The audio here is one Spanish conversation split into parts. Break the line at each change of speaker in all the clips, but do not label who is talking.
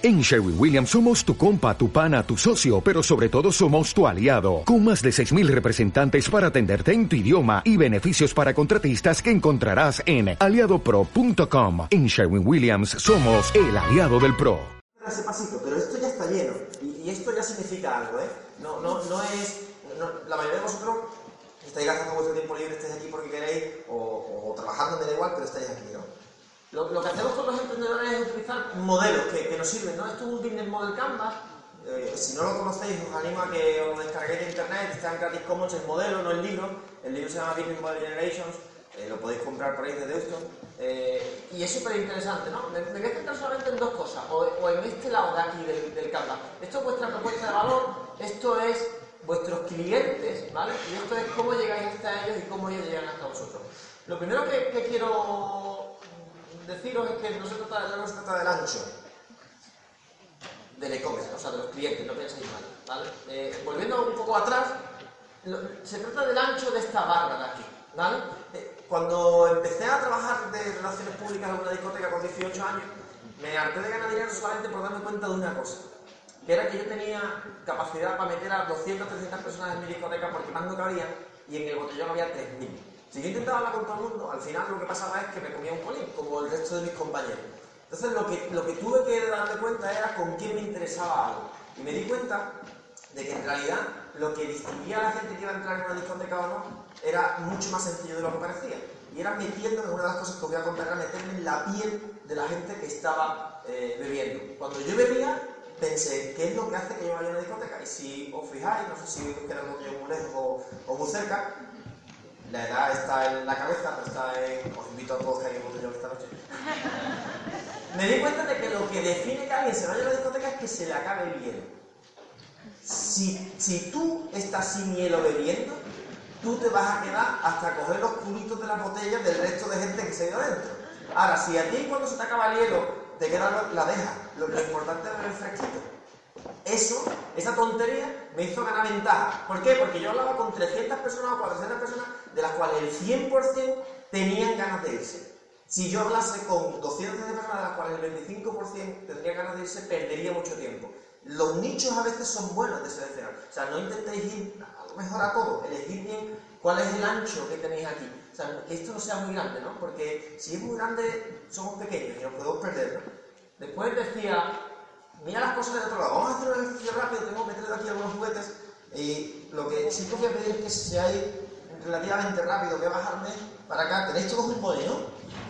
En Sherwin Williams somos tu compa, tu pana, tu socio, pero sobre todo somos tu aliado, con más de 6.000 representantes para atenderte en tu idioma y beneficios para contratistas que encontrarás en aliadopro.com. En Sherwin Williams somos el aliado del PRO.
Pero esto ya está lleno y, esto ya significa algo, ¿eh? No, no, no es... la mayoría de vosotros estáis gastando vuestro tiempo libre, estáis aquí porque queréis o, o trabajando, me da igual, pero estáis aquí, ¿no? Lo, lo que hacemos con los emprendedores es utilizar modelos que, que nos sirven, ¿no? Esto es un business model canvas. Eh, si no lo conocéis, os animo a que os descarguéis de internet. Está en Creative Commons el modelo, no el libro. El libro se llama Business Model Generations. eh, lo podéis comprar por ahí de Deuston. Eh, y es súper interesante, ¿no? Me, me voy a centrar solamente en dos cosas, o, o en este lado de aquí del, del canvas. Esto es vuestra propuesta de valor, esto es vuestros clientes, ¿vale? Y esto es cómo llegáis hasta ellos y cómo ellos llegan hasta vosotros. Lo primero que, que quiero deciros es que no se trata, no se trata del ancho del e-commerce, o sea, de los clientes, no penséis mal. Eh, volviendo un poco atrás, se trata del ancho de esta barra de aquí, ¿vale? Eh, cuando empecé a trabajar de relaciones públicas en una discoteca con 18 años, me harté de ganar dinero solamente por darme cuenta de una cosa, que era que yo tenía capacidad para meter a 200, 300 personas en mi discoteca porque más no cabía y en el botellón había 3.000. Si yo intentaba hablar con todo el mundo, al final lo que pasaba es que me comía un colín, como el resto de mis compañeros. Entonces lo que, lo que tuve que darme cuenta era con quién me interesaba algo. Y me di cuenta de que en realidad lo que distinguía a la gente que iba a entrar en una discoteca o no era mucho más sencillo de lo que parecía. Y era metiéndome, una de las cosas que voy a contar era meterme en la piel de la gente que estaba eh, bebiendo. Cuando yo bebía, pensé, ¿qué es lo que hace que yo vaya a una discoteca? Y si os fijáis, no sé si os queda muy lejos o muy cerca, la edad está en la cabeza, no está en... Os invito a todos que hayan botellón esta noche. Me di cuenta de que lo que define que alguien se vaya a la discoteca es que se le acabe el hielo. Si, si tú estás sin hielo bebiendo, tú te vas a quedar hasta coger los culitos de las botellas del resto de gente que se ha ido adentro. Ahora, si a ti cuando se te acaba el hielo te queda la deja, lo, lo importante es beber fresquito. Eso, esa tontería, me hizo ganar ventaja. ¿Por qué? Porque yo hablaba con 300 personas o 400 personas, de las cuales el 100% tenían ganas de irse. Si yo hablase con 200 personas, de las cuales el 25% tendría ganas de irse, perdería mucho tiempo. Los nichos a veces son buenos de seleccionar. O sea, no intentéis ir a lo mejor a todo. Elegid bien cuál es el ancho que tenéis aquí. O sea, que esto no sea muy grande, ¿no? Porque si es muy grande, somos pequeños y nos podemos perder. Después decía, mira las cosas del otro lado. Vamos a hacer un ejercicio rápido, tengo que meter aquí algunos juguetes. Y lo que sí que os voy a pedir es que seáis relativamente rápido, voy a bajarme para acá. Tenéis todos un boli, ¿no?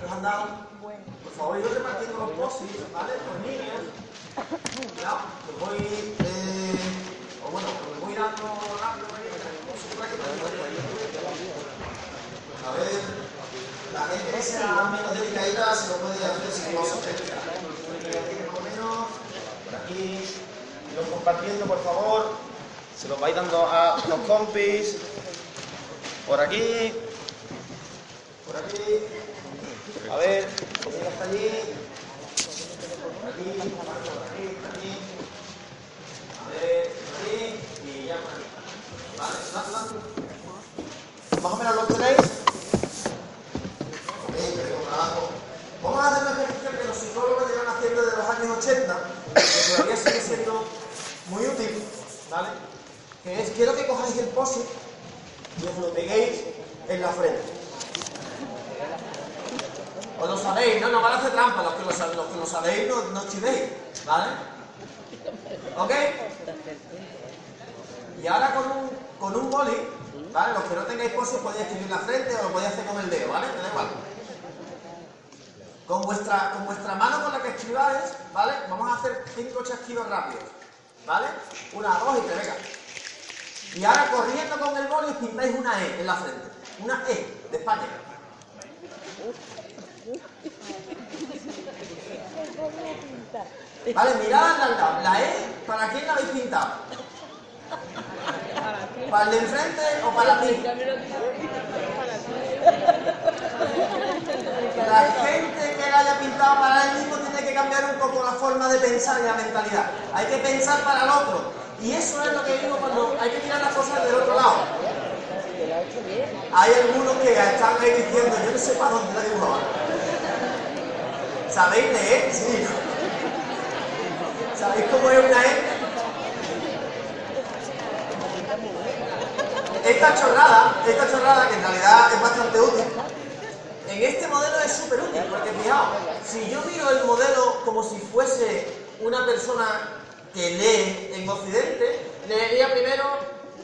¿Que os han dado? Por favor, yo repartiendo los posits, ¿vale? Por niños. Cuidado, que voy, eh, o bueno, que voy dando rápido, A ver, la gente que sea menos delicadita se lo puede hacer sin cosas. Por lo menos, aquí, lo compartiendo, por favor. Se lo vais dando a los compis. Por aquí. Por aquí. A ver, hasta allí. Por aquí. A ver, por aquí. Y ya por aquí. Vale, la- la- Más o menos lo tenéis. Ok, pero trabajo. Vamos a hacer un ejercicio que los psicólogos llevan haciendo desde los años 80, que todavía sigue siendo muy útil, ¿vale? Que es, quiero que cojáis el posit y os lo peguéis en la frente. Os lo sabéis, no, no van a hacer trampa, los que lo, sab- los que lo sabéis no, no chivéis, ¿vale? ¿Ok? Y ahora con un, con un boli, ¿vale? Los que no tengáis posit podéis escribir en la frente o lo podéis hacer con el dedo, ¿vale? Me da igual. Con vuestra, con vuestra mano con la que escribáis, ¿vale? Vamos a hacer cinco chasquidos rápidos, ¿vale? Una, dos y tres, venga. Y ahora corriendo con el boli pintáis una E en la frente. Una E de España. Vale, mirad al lado. La E, ¿para quién la habéis pintado? ¿Para el de enfrente o para ti? La gente que haya pintado para él mismo tiene que cambiar un poco la forma de pensar y la mentalidad. Hay que pensar para el otro. Y eso es lo que digo cuando hay que mirar las cosas del otro lado. Hay algunos que están ahí diciendo, yo no sé para dónde la dibujo. ¿Sabéis leer? Sí. ¿Sabéis cómo es una E? Esta chorrada, esta chorrada que en realidad es bastante útil, en este modelo es súper útil, porque fijaos, si yo miro el modelo como si fuese una persona que lee en Occidente, leería primero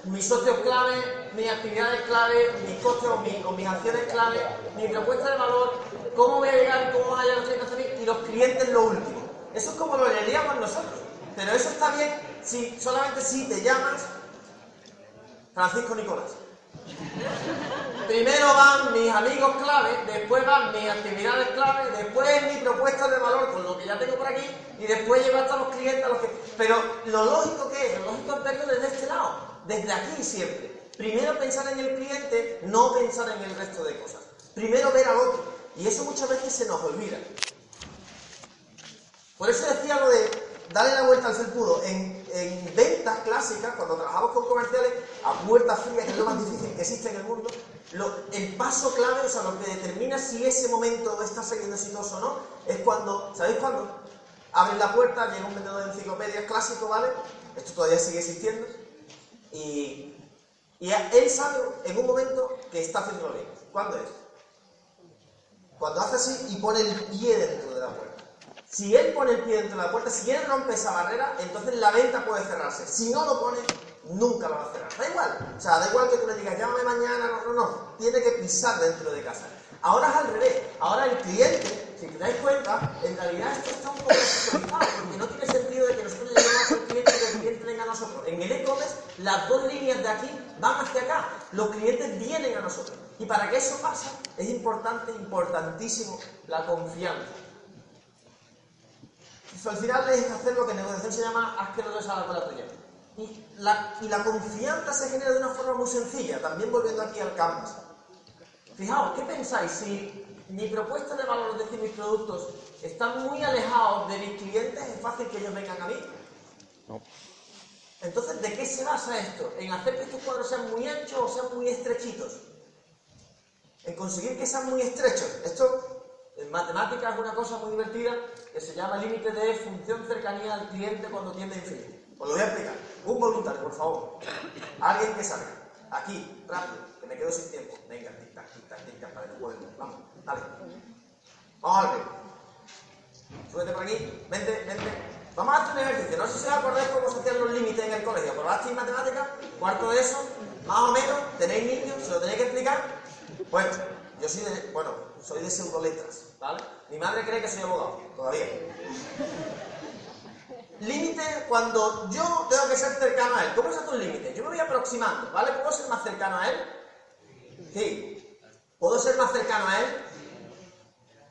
mis socios clave, mis actividades clave, mis costes o mis, acciones clave, mi propuesta de valor, cómo voy a llegar, cómo van a llegar los clientes y los clientes lo último. Eso es como lo leeríamos nosotros. Pero eso está bien si solamente si te llamas Francisco Nicolás. Primero van mis amigos clave, después van mis actividades clave, después mi propuesta de valor con lo que ya tengo por aquí y después llevo hasta los clientes a los que... Pero lo lógico que es, lo lógico es verlo desde este lado, desde aquí siempre. Primero pensar en el cliente, no pensar en el resto de cosas. Primero ver al otro. Y eso muchas veces se nos olvida. Por eso decía lo de darle la vuelta al felpudo. En, en ventas clásicas, cuando trabajamos con comerciales, a puertas frías, que es lo más difícil que existe en el mundo, el paso clave, o sea, lo que determina si ese momento está saliendo exitoso o no, es cuando, ¿sabéis cuándo? Abres la puerta, llega un vendedor de enciclopedias clásico, ¿vale? Esto todavía sigue existiendo. Y, y él sabe en un momento que está haciendo bien. ¿Cuándo es? Cuando hace así y pone el pie dentro de la puerta. Si él pone el pie dentro de la puerta, si él rompe esa barrera, entonces la venta puede cerrarse. Si no lo pone, nunca lo va a cerrar. Da igual. O sea, da igual que tú le digas, llámame mañana, no, no, no. Tiene que pisar dentro de casa. Ahora es al revés. Ahora el cliente, si te dais cuenta, en realidad esto está un poco porque no tiene sentido de que nosotros lleguemos al cliente y que el cliente venga a nosotros. En el e-commerce, las dos líneas de aquí van hacia acá. Los clientes vienen a nosotros. Y para que eso pase, es importante, importantísimo, la confianza. al final es hacer lo que en negociación se llama haz que no te salga la tuya. Y la, y la confianza se genera de una forma muy sencilla, también volviendo aquí al canvas. Fijaos, ¿qué pensáis? Si mi propuesta de valor, es decir, mis productos, están muy alejados de mis clientes, ¿es fácil que ellos vengan a mí? No. Entonces, ¿de qué se basa esto? ¿En hacer que estos cuadros sean muy anchos o sean muy estrechitos? En conseguir que sean muy estrechos. Esto, en matemáticas, es una cosa muy divertida que se llama límite de función cercanía al cliente cuando tiende a infinito. Os lo voy a explicar. Un voluntario, por favor. Alguien que salga. Aquí, rápido, que me quedo sin tiempo. Venga, tic-tac, tic-tac, tic-tac, para el juego. Vamos, dale. Vamos a ver. Súbete por aquí. Vente, vente. Vamos a hacer un ejercicio. No sé si os acordáis cómo se hacían los límites en el colegio. ¿Probasteis matemáticas? Cuarto de eso, más o menos. ¿Tenéis niños? ¿Se lo tenéis que explicar? Bueno, yo soy de, bueno, soy de pseudoletras, ¿vale? Mi madre cree que soy abogado, todavía. Límite cuando yo tengo que ser cercano a él. ¿Cómo se hace un límite? Yo me voy aproximando, ¿vale? ¿Puedo ser más cercano a él? Sí. ¿Puedo ser más cercano a él?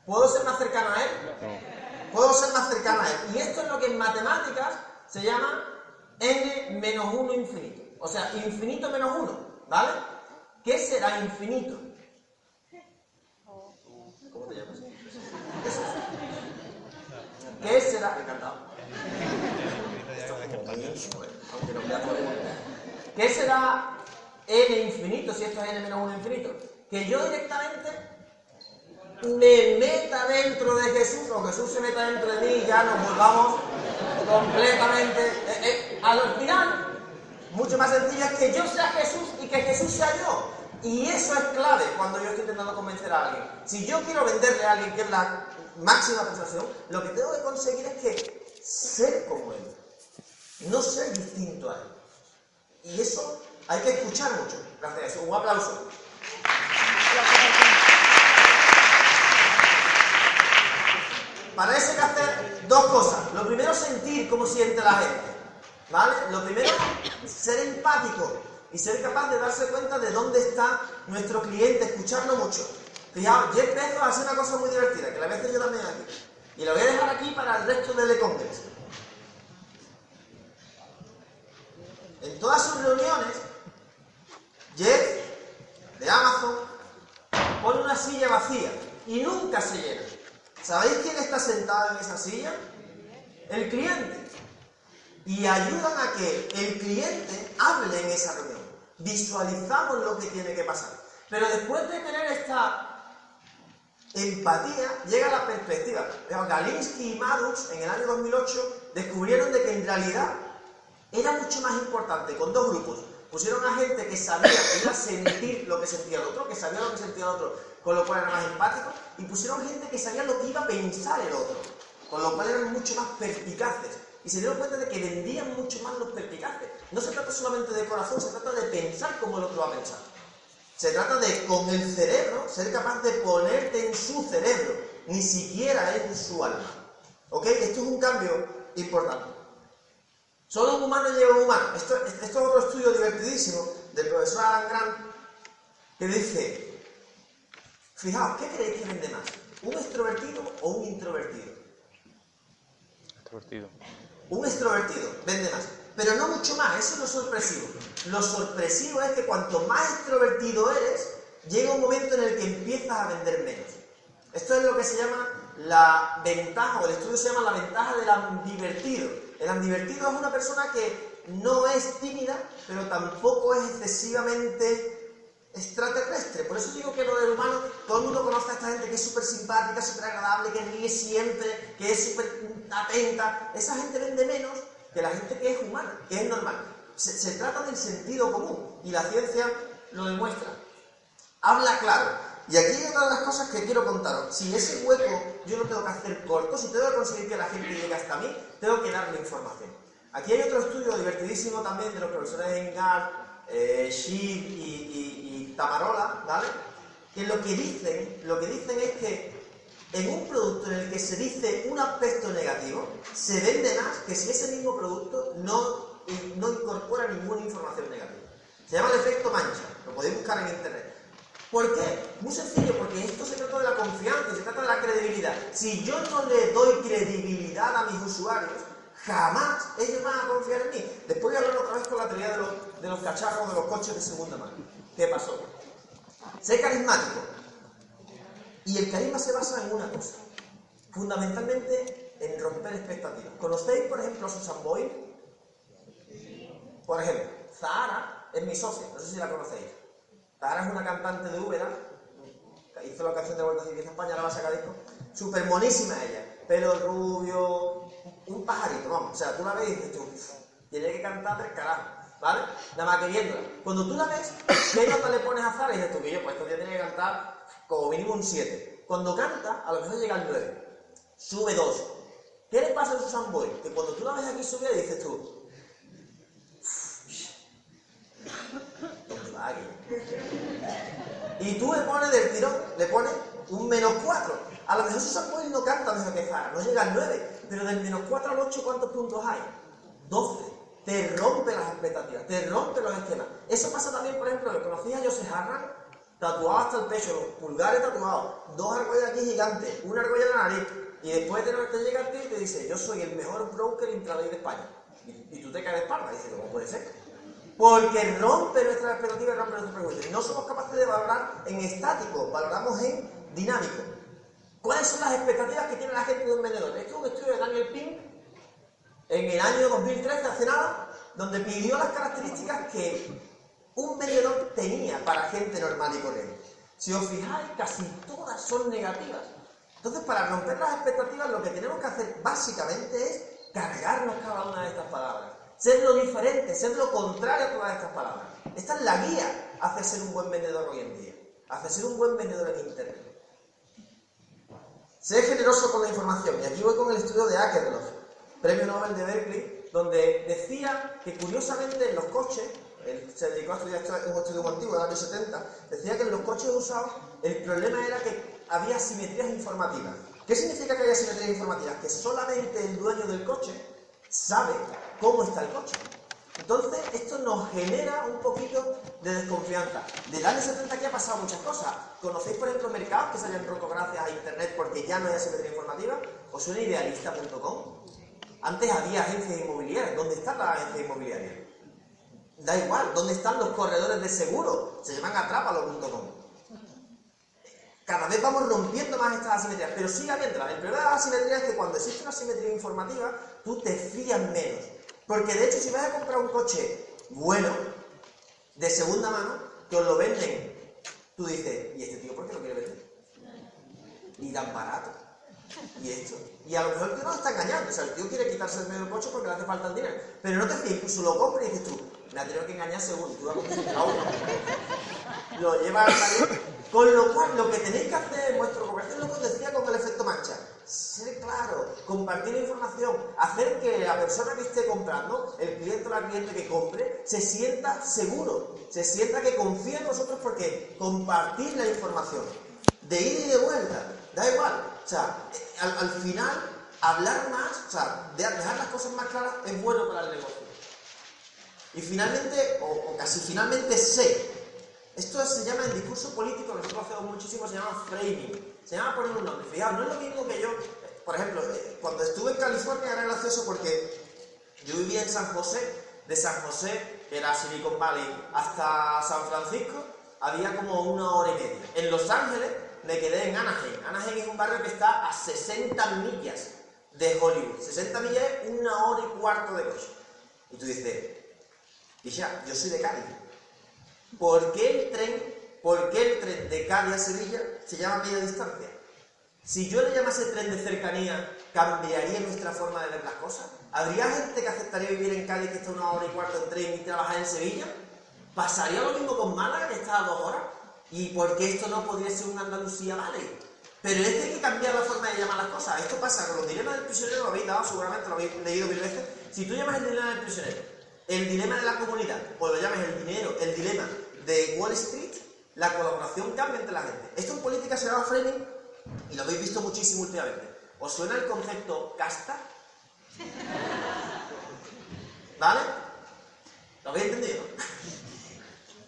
¿Puedo ser más cercano a él? Puedo ser más cercano a él. Y esto es lo que en matemáticas se llama n menos 1 infinito. O sea, infinito menos 1, ¿vale? ¿Qué será infinito? ¿Cómo te llamas? ¿Qué será? Encantado. ¿Qué será n infinito si esto es n menos 1 infinito? Que yo directamente me meta dentro de Jesús o Jesús se meta dentro de mí y ya nos volvamos completamente... Eh, eh, al final, mucho más sencillo es que yo sea Jesús y que Jesús sea yo. Y eso es clave cuando yo estoy intentando convencer a alguien. Si yo quiero venderle a alguien que es la máxima persuasión, lo que tengo que conseguir es que ser como él no ser distinto a él. Y eso hay que escuchar mucho. Gracias. Un aplauso. Para eso hay que hacer dos cosas. Lo primero, sentir cómo siente la gente. ¿Vale? Lo primero, ser empático y ser capaz de darse cuenta de dónde está nuestro cliente, escucharlo mucho. Fijaos, Jeff Bezos hace una cosa muy divertida, que la voy a hacer yo también aquí. Y la voy a dejar aquí para el resto del e-commerce. En todas sus reuniones, Jeff de Amazon pone una silla vacía y nunca se llena. ¿Sabéis quién está sentado en esa silla? El cliente. Y ayudan a que el cliente hable en esa reunión. Visualizamos lo que tiene que pasar. Pero después de tener esta empatía, llega la perspectiva. Galinsky y Maddox en el año 2008 descubrieron de que en realidad era mucho más importante con dos grupos. Pusieron a gente que sabía que iba a sentir lo que sentía el otro, que sabía lo que sentía el otro, con lo cual era más empático, y pusieron gente que sabía lo que iba a pensar el otro, con lo cual eran mucho más perspicaces. Y se dieron cuenta de que vendían mucho más los perspicaces. No se trata solamente de corazón, se trata de pensar como el otro va a pensar. Se trata de, con el cerebro, ser capaz de ponerte en su cerebro, ni siquiera en su alma. ¿Ok? Esto es un cambio importante. Solo un humano lleva un humano. Esto, esto es otro estudio divertidísimo del profesor Alan Grant que dice, fijaos, ¿qué creéis que vende más? ¿Un extrovertido o un introvertido?
Extrovertido.
Un extrovertido vende más. Pero no mucho más, eso es sorpresivo. Lo sorpresivo es que cuanto más extrovertido eres, llega un momento en el que empiezas a vender menos. Esto es lo que se llama la ventaja, o el estudio se llama la ventaja del divertido. El andivertido es una persona que no es tímida, pero tampoco es excesivamente extraterrestre. Por eso digo que lo del humano, todo el mundo conoce a esta gente que es súper simpática, súper agradable, que ríe siempre, que es súper atenta. Esa gente vende menos que la gente que es humana, que es normal. Se, se trata del sentido común y la ciencia lo demuestra. Habla claro. Y aquí hay una de las cosas que quiero contaros. Si ese hueco yo lo tengo que hacer corto, si tengo que conseguir que la gente llegue hasta mí, tengo que darle información. Aquí hay otro estudio divertidísimo también de los profesores Engar, eh, y, Tamarola, ¿vale? Que lo que dicen, lo que dicen es que en un producto en el que se dice un aspecto negativo, se vende más que si ese mismo producto no, no incorpora ninguna información negativa. Se llama el efecto mancha, lo podéis buscar en internet. ¿Por qué? Muy sencillo, porque esto se trata de la confianza, se trata de la credibilidad. Si yo no le doy credibilidad a mis usuarios, jamás ellos van a confiar en mí. Después voy a hablar otra vez con la teoría de los, de los cacharros, de los coches de segunda mano. ¿Qué pasó? Sé carismático. Y el carisma se basa en una cosa. Fundamentalmente en romper expectativas. ¿Conocéis, por ejemplo, a Susan Boyle? Por ejemplo, Zahara es mi socia, no sé si la conocéis. Zahara es una cantante de Úbeda, hizo la canción de Vuelta Civil España, la va a sacar disco. Súper monísima ella. Pelo rubio, un pajarito, vamos. O sea, tú la ves y dices tú, tiene que cantar tres carajos, ¿vale? Nada más que viéndola. Cuando tú la ves, ¿qué nota le pones a Zara? Y dices tú, que yo, pues esto tiene que cantar como mínimo un 7. Cuando canta, a lo mejor llega al 9. Sube 2. ¿Qué le pasa a Susan Boy? Que cuando tú la ves aquí subir, dices tú, Y tú le pones del tirón, le pones un menos 4. A lo mejor Susan Boyle no canta mejor que no llega al 9, pero del menos 4 al 8, ¿cuántos puntos hay? 12. Te rompe las expectativas, te rompe los esquemas. Eso pasa también, por ejemplo, que conocías a Joseph Harran, tatuado hasta el pecho, los pulgares tatuados, dos argollas aquí gigantes, una argolla en la nariz, y después de te llega a ti y te dice, yo soy el mejor broker intraday de España. Y, tú te caes de espalda y dices, ¿cómo puede ser? Porque rompe nuestras expectativas y rompe nuestras preguntas. No somos capaces de valorar en estático, valoramos en dinámico. ¿Cuáles son las expectativas que tiene la gente de un vendedor? Esto es un estudio de Daniel Pink en el año 2013, hace nada, donde pidió las características que un vendedor tenía para gente normal y corriente. Si os fijáis, casi todas son negativas. Entonces, para romper las expectativas, lo que tenemos que hacer básicamente es cargarnos cada una de estas palabras ser lo diferente, ser lo contrario a todas estas palabras. Esta es la guía hacia ser un buen vendedor hoy en día, hacia ser un buen vendedor en Internet. Ser generoso con la información. Y aquí voy con el estudio de Akerlof, premio Nobel de Berkeley, donde decía que curiosamente en los coches, él se dedicó a estudiar un estudio antiguo, del año 70, decía que en los coches usados el problema era que había simetrías informativas. ¿Qué significa que haya simetrías informativas? Que solamente el dueño del coche sabe cómo está el coche. Entonces, esto nos genera un poquito de desconfianza. Del año 70 aquí ha pasado muchas cosas. ¿Conocéis, por ejemplo, mercados que se hayan roto gracias a Internet porque ya no hay asimetría informativa? ¿Os suena idealista.com? Antes había agencias inmobiliarias. ¿Dónde están las agencias inmobiliarias? Da igual. ¿Dónde están los corredores de seguro? Se llaman atrápalo.com. Cada vez vamos rompiendo más estas asimetrías, pero sigue habiéndolas. El problema de las asimetrías es que cuando existe una asimetría informativa, tú te fías menos. Porque de hecho, si vas a comprar un coche bueno, de segunda mano, que os lo venden, tú dices, ¿y este tío por qué lo quiere vender? Y tan barato. ¿Y esto? Y a lo mejor el tío no está engañando. O sea, el tío quiere quitarse el medio del coche porque le hace falta el dinero. Pero no te fíes, incluso lo compra y dices tú, me ha tenido que engañar seguro. Tú vas a Lo lleva al. Con lo cual, lo que tenéis que hacer en vuestro comercio es lo que os decía con el efecto mancha. Ser claro, compartir información, hacer que la persona que esté comprando, el cliente o la cliente que compre, se sienta seguro, se sienta que confía en vosotros porque compartir la información de ida y de vuelta, da igual. O sea, al, final, hablar más, o sea, dejar las cosas más claras es bueno para el negocio. Y finalmente, o, casi finalmente, sé. Esto se llama en discurso político, nosotros hacemos muchísimo, se llama framing. Se llama poner un nombre. Fijaos, no es lo mismo que yo, por ejemplo, eh, cuando estuve en California era gracioso porque yo vivía en San José, de San José, que era Silicon Valley, hasta San Francisco, había como una hora y media. En Los Ángeles me quedé en Anaheim. Anaheim es un barrio que está a 60 millas de Hollywood. 60 millas es una hora y cuarto de coche. Y tú dices, y ya, yo soy de Cádiz. ¿Por qué el tren, por qué el tren de Cádiz a Sevilla se llama media distancia? Si yo le llamase tren de cercanía, ¿cambiaría nuestra forma de ver las cosas? ¿Habría gente que aceptaría vivir en Cádiz que está una hora y cuarto en tren y trabajar en Sevilla? ¿Pasaría lo mismo con Málaga que está a dos horas? ¿Y por qué esto no podría ser una Andalucía vale? Pero es que que cambiar la forma de llamar las cosas. Esto pasa con los dilemas del prisionero, lo habéis dado, seguramente lo habéis leído mil veces. Si tú llamas el dilema del prisionero, el dilema de la comunidad, o lo llamas el dinero, el dilema de Wall Street, la colaboración cambia entre la gente. Esto en política se llama framing y lo habéis visto muchísimo últimamente. ¿Os suena el concepto casta? ¿Vale? ¿Lo habéis entendido?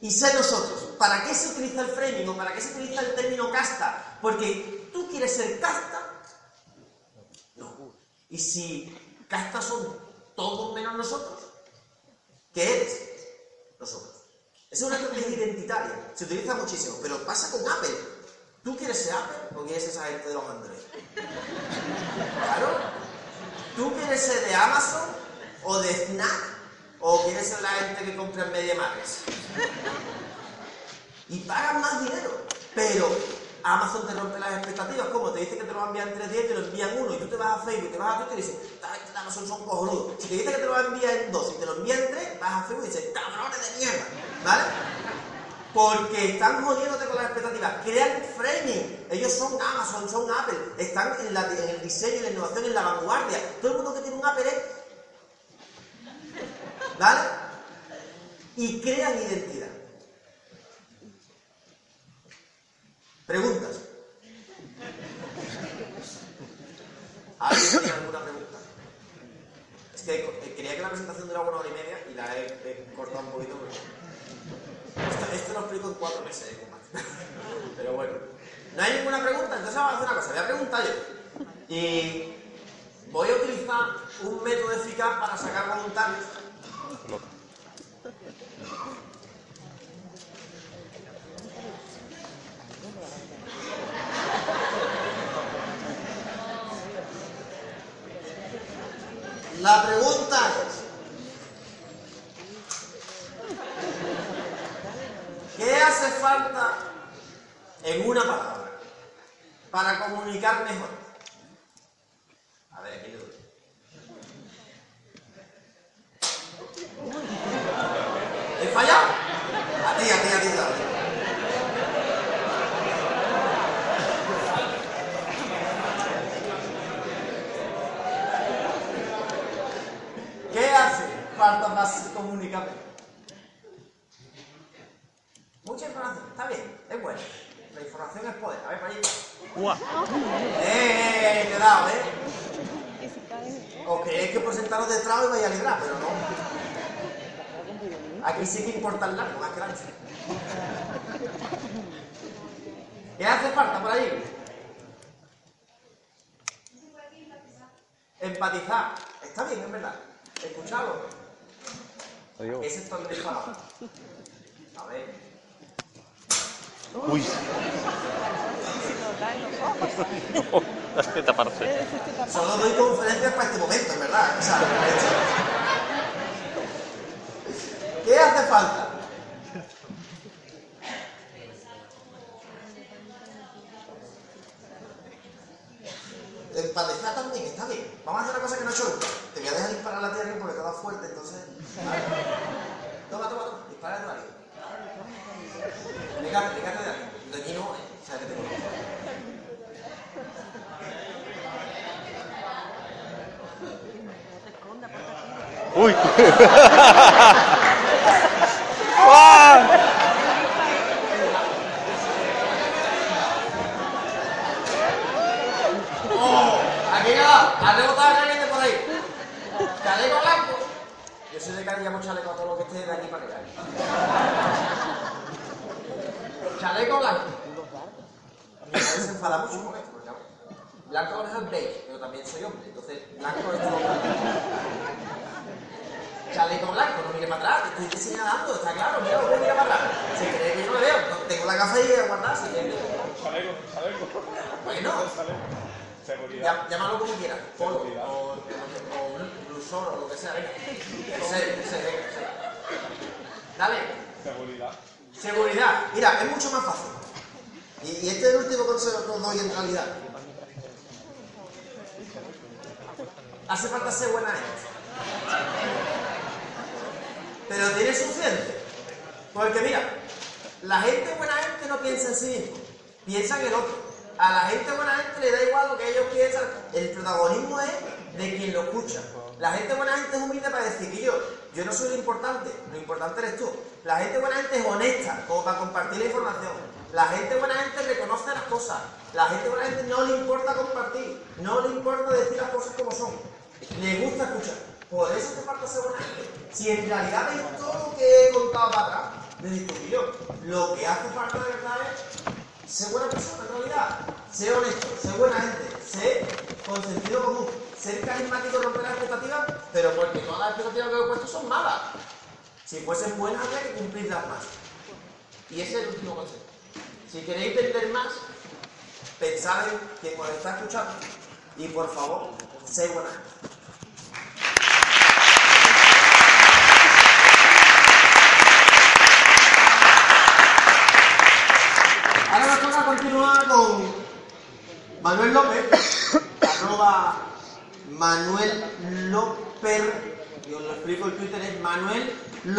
Y sé nosotros, ¿para qué se utiliza el framing o para qué se utiliza el término casta? Porque tú quieres ser casta. No. Y si casta son todos menos nosotros, ¿qué eres? Nosotros. Es una estrategia identitaria, se utiliza muchísimo, pero pasa con Apple. ¿Tú quieres ser Apple o quieres ser esa gente de los Android? Claro. ¿Tú quieres ser de Amazon o de Snack ¿O quieres ser la gente que compra en Media Marques? Y pagan más dinero. Pero Amazon te rompe las expectativas. ¿Cómo? Te dice que te lo va a enviar en tres días y te lo envían uno. Y tú te vas a Facebook, te vas a Twitter y dices, Amazon son cojonudos. Si te dice que te lo va a en dos y te lo envían en tres, vas a Facebook y dices, cabrones de mierda. ¿Vale? Porque están jodiéndote con las expectativas. Crean framing. Ellos son Amazon, son Apple. Están en, el diseño, en la innovación, en la vanguardia. Todo el mundo que tiene un Apple es ¿Vale? Y crean identidad. Preguntas. ¿Alguien tiene alguna pregunta? Es que eh, quería que la presentación durara una hora y media y la he, cortado un poquito. Esto, esto, lo explico en cuatro meses. ¿eh? Pero bueno. ¿No hay ninguna pregunta? Entonces vamos a hacer una cosa. Voy a preguntar yo. Y voy a utilizar un método eficaz para sacar voluntarios la pregunta es, ¿qué hace falta en una palabra para comunicar mejor? A ver, aquí le ¿He fallado? A ti, a ti, a ti, ¿Qué hace falta más comunicar? Mucha información, está bien, es bueno. La información es poder. A ver, para allí. ¡Eh, eh! Te he dado, ¿eh? O creéis que por sentaros detrás os vais a librar, pero no. Aquí sí que importa el largo, más que ¿Qué hace falta por ahí? Empatizar. Está bien, es verdad. Escucharlo. Ese es donde A ver.
Uy. no, taparse.
Solo doy conferencias para este momento, en verdad. O sea, ¿Qué hace falta? más fuerte, entonces. Toma, toma, toma, dispara de ahí. Fíjate, fíjate de aquí. De aquí no, ¿eh? O sea, que tengo.
Uy. ¡Ah!
¡Oh! Aquí nada, ha rebotado el caliente por ahí. Chaleco blanco. Yo soy de que haríamos chaleco a todo lo que esté de aquí para allá. Chaleco blanco. Mi mujer se mucho con esto, blanco es beige, pero también soy hombre, entonces blanco es todo blanco. Chaleco blanco, no mire para atrás, te estoy señalando, está claro, mira, no mira para atrás. Se cree que yo no le veo, tengo la gafa ahí guardada, si quiere.
Chaleco, chaleco.
Bueno.
Seguridad.
Llá- Llámalo como quieras, polo, o, blusón, o lo que sea, venga. Ese, ese, venga, ese. Dale.
Seguridad.
Seguridad. Mira, es mucho más fácil. Y, y este es el último consejo que os doy en realidad. Hace falta ser buena gente. Pero tiene suficiente. Porque mira, la gente buena gente no piensa en sí mismo, piensa en el otro. A la gente buena gente le da igual lo que ellos piensan, el protagonismo es de quien lo escucha. La gente buena gente es humilde para decir que yo, yo no soy lo importante, lo importante eres tú. La gente buena gente es honesta, como para compartir la información. La gente buena gente reconoce las cosas. La gente buena gente no le importa compartir, no le importa decir las cosas como son. Le gusta escuchar. Por eso hace falta ser buena. Si en realidad veis todo lo que he contado para atrás, me discutí yo. Lo que hace falta de verdad es ser buena persona en realidad. Ser honesto, ser buena gente, ser con sentido común, ser carismático, romper las expectativas, pero porque todas las expectativas que he puesto son malas. Si fuesen buenas habría que cumplirlas más. Y ese es el último consejo. Si queréis vender más, pensad en quien os está escuchando y por favor, sé buena gente. Continuar con Manuel López, arroba Manuel López, yo lo explico, el Twitter es Manuel